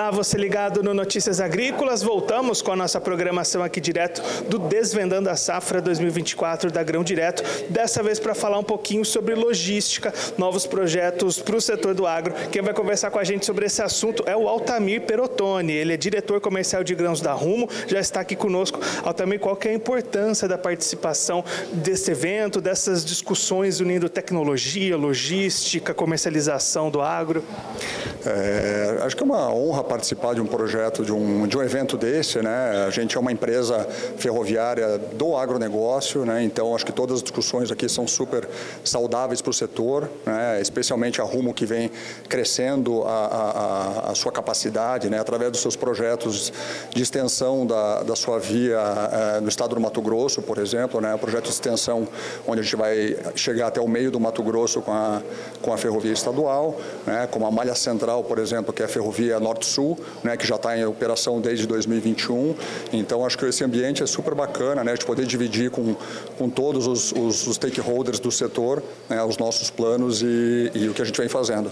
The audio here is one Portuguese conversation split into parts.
Olá, você ligado no Notícias Agrícolas. Voltamos com a nossa programação aqui direto do Desvendando a Safra 2024 da Grão Direto. Dessa vez para falar um pouquinho sobre logística, novos projetos para o setor do agro. Quem vai conversar com a gente sobre esse assunto é o Altamir Perotoni. Ele é diretor comercial de grãos da Rumo, já está aqui conosco. Altamir, qual que é a importância da participação desse evento, dessas discussões unindo tecnologia, logística, comercialização do agro? É, acho que é uma honra participar de um projeto, de um, de um evento desse. Né? A gente é uma empresa ferroviária do agronegócio, né? então acho que todas as discussões aqui são super saudáveis para o setor, né? especialmente a Rumo que vem crescendo a, a, a sua capacidade né? através dos seus projetos de extensão da, da sua via é, no estado do Mato Grosso, por exemplo, né? o projeto de extensão onde a gente vai chegar até o meio do Mato Grosso com a, com a ferrovia estadual, né? como a malha central, por exemplo, que é a ferrovia Norte-Sul, né, que já está em operação desde 2021. Então, acho que esse ambiente é super bacana, né, de poder dividir com, com todos os, os, os stakeholders do setor né, os nossos planos e, e o que a gente vem fazendo.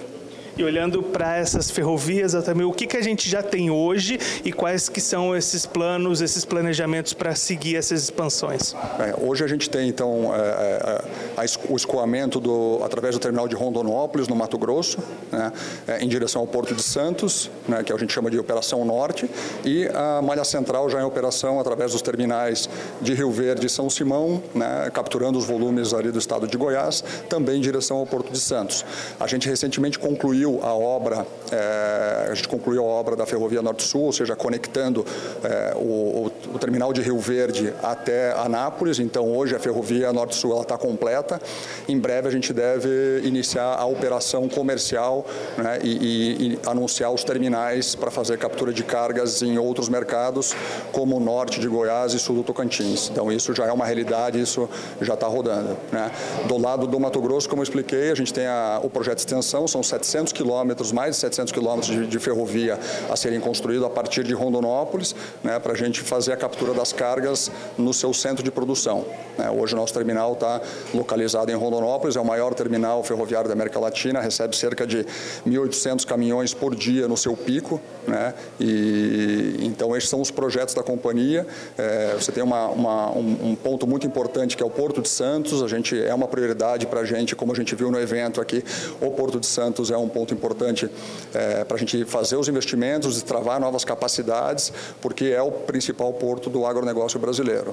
E olhando para essas ferrovias, também o que, que a gente já tem hoje e quais que são esses planos, esses planejamentos para seguir essas expansões? É, hoje a gente tem, então, é, é, o escoamento do, através do terminal de Rondonópolis, no Mato Grosso, né, é, em direção ao Porto de Santos, né, que a gente chama de Operação Norte, e a Malha Central já em operação através dos terminais de Rio Verde e São Simão, né, capturando os volumes ali do estado de Goiás, também em direção ao Porto de Santos. A gente recentemente concluiu concluiu a obra, é, a gente concluiu a obra da Ferrovia Norte-Sul, ou seja, conectando é, o, o, terminal de Rio Verde até Anápolis. Então, hoje a Ferrovia Norte-Sul está completa. Em breve a gente deve iniciar a operação comercial né, e, e, e anunciar os terminais para fazer captura de cargas em outros mercados, como o norte de Goiás e sul do Tocantins. Então, isso já é uma realidade, isso já está rodando. Né? Do lado do Mato Grosso, como eu expliquei, a gente tem a, o projeto de extensão, são 700 quilômetros, mais de 700 quilômetros de, de, ferrovia a serem construídos a partir de Rondonópolis, né, para a gente fazer a captura das cargas no seu centro de produção. Né. Hoje o nosso terminal está localizado em Rondonópolis, é o maior terminal ferroviário da América Latina, recebe cerca de 1.800 caminhões por dia no seu pico. Né, e, então esses são os projetos da companhia. É, você tem uma, uma, um, um ponto muito importante que é o Porto de Santos, a gente é uma prioridade para a gente, como a gente viu no evento aqui, o Porto de Santos é um ponto importante é, para a gente fazer os investimentos e travar novas capacidades, porque é o principal porto do agronegócio brasileiro.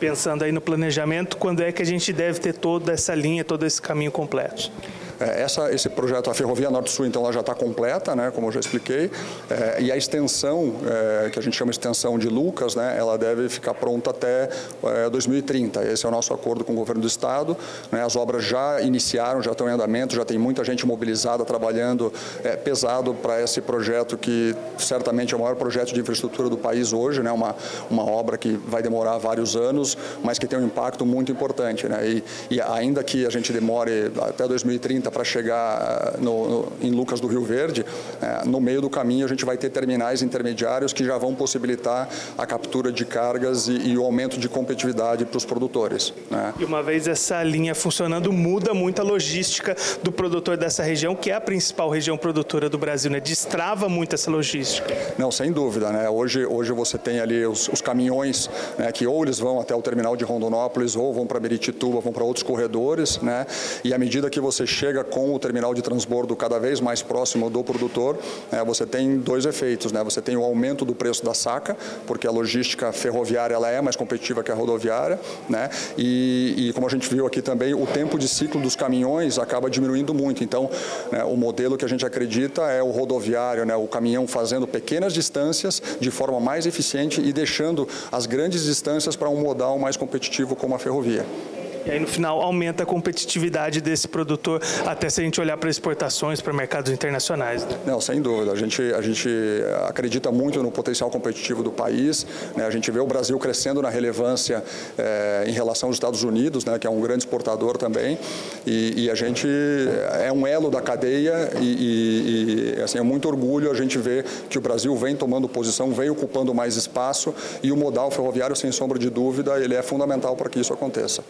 Pensando aí no planejamento, quando é que a gente deve ter toda essa linha, todo esse caminho completo? É, essa, esse projeto, a Ferrovia Norte-Sul, então, ela já está completa, né, como eu já expliquei, é, e a extensão, é, que a gente chama extensão de Lucas, né, ela deve ficar pronta até 2030. É, esse é o nosso acordo com o governo do Estado. Né, as obras já iniciaram, já estão em andamento, já tem muita gente mobilizada, trabalhando é, pesado para esse projeto que certamente é o maior projeto de infraestrutura do país hoje, né, uma, uma obra que vai demorar vários anos, mas que tem um impacto muito importante. Né, e, e ainda que a gente demore até 2030 para chegar eh, no, no, em Lucas do Rio Verde, é, no meio do caminho a gente vai ter terminais intermediários que já vão possibilitar a captura de cargas e, e o aumento de competitividade para os produtores. Né? E uma vez essa linha funcionando, muda muito a logística do produtor dessa região, que é a principal região produtora do Brasil, né? destrava muito essa logística. Não, sem dúvida. Né? Hoje, hoje você tem ali os, os caminhões né, que ou eles vão até o terminal de Rondonópolis ou vão para Beritituba, vão para outros corredores, né? e à medida que você chega chega com o terminal de transbordo cada vez mais próximo do produtor, é, você tem dois efeitos. Né? Você tem o aumento do preço da saca, porque a logística ferroviária ela é mais competitiva que a rodoviária, né? e, e como a gente viu aqui também, o tempo de ciclo dos caminhões acaba diminuindo muito. Então, né, o modelo que a gente acredita é o rodoviário, né, o caminhão fazendo pequenas distâncias de forma mais eficiente e deixando as grandes distâncias para um modal mais competitivo como a ferrovia. E aí, no final, aumenta a competitividade desse produtor, até se a gente olhar para exportações, para mercados internacionais. Né? Não, sem dúvida. A gente, a gente acredita muito no potencial competitivo do país. Né? A gente vê o Brasil crescendo na relevância é, em relação aos Estados Unidos, né? que é um grande exportador também. E, e a gente é um elo da cadeia e, e, e assim, é muito orgulho a gente ver que o Brasil vem tomando posição, vem ocupando mais espaço e o modal ferroviário, sem sombra de dúvida, ele é fundamental para que isso aconteça.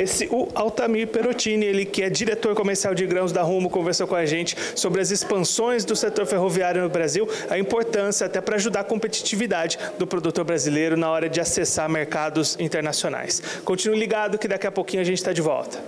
Esse o Altamir Perotini, ele que é diretor comercial de grãos da Rumo, conversou com a gente sobre as expansões do setor ferroviário no Brasil, a importância até para ajudar a competitividade do produtor brasileiro na hora de acessar mercados internacionais. Continue ligado que daqui a pouquinho a gente está de volta.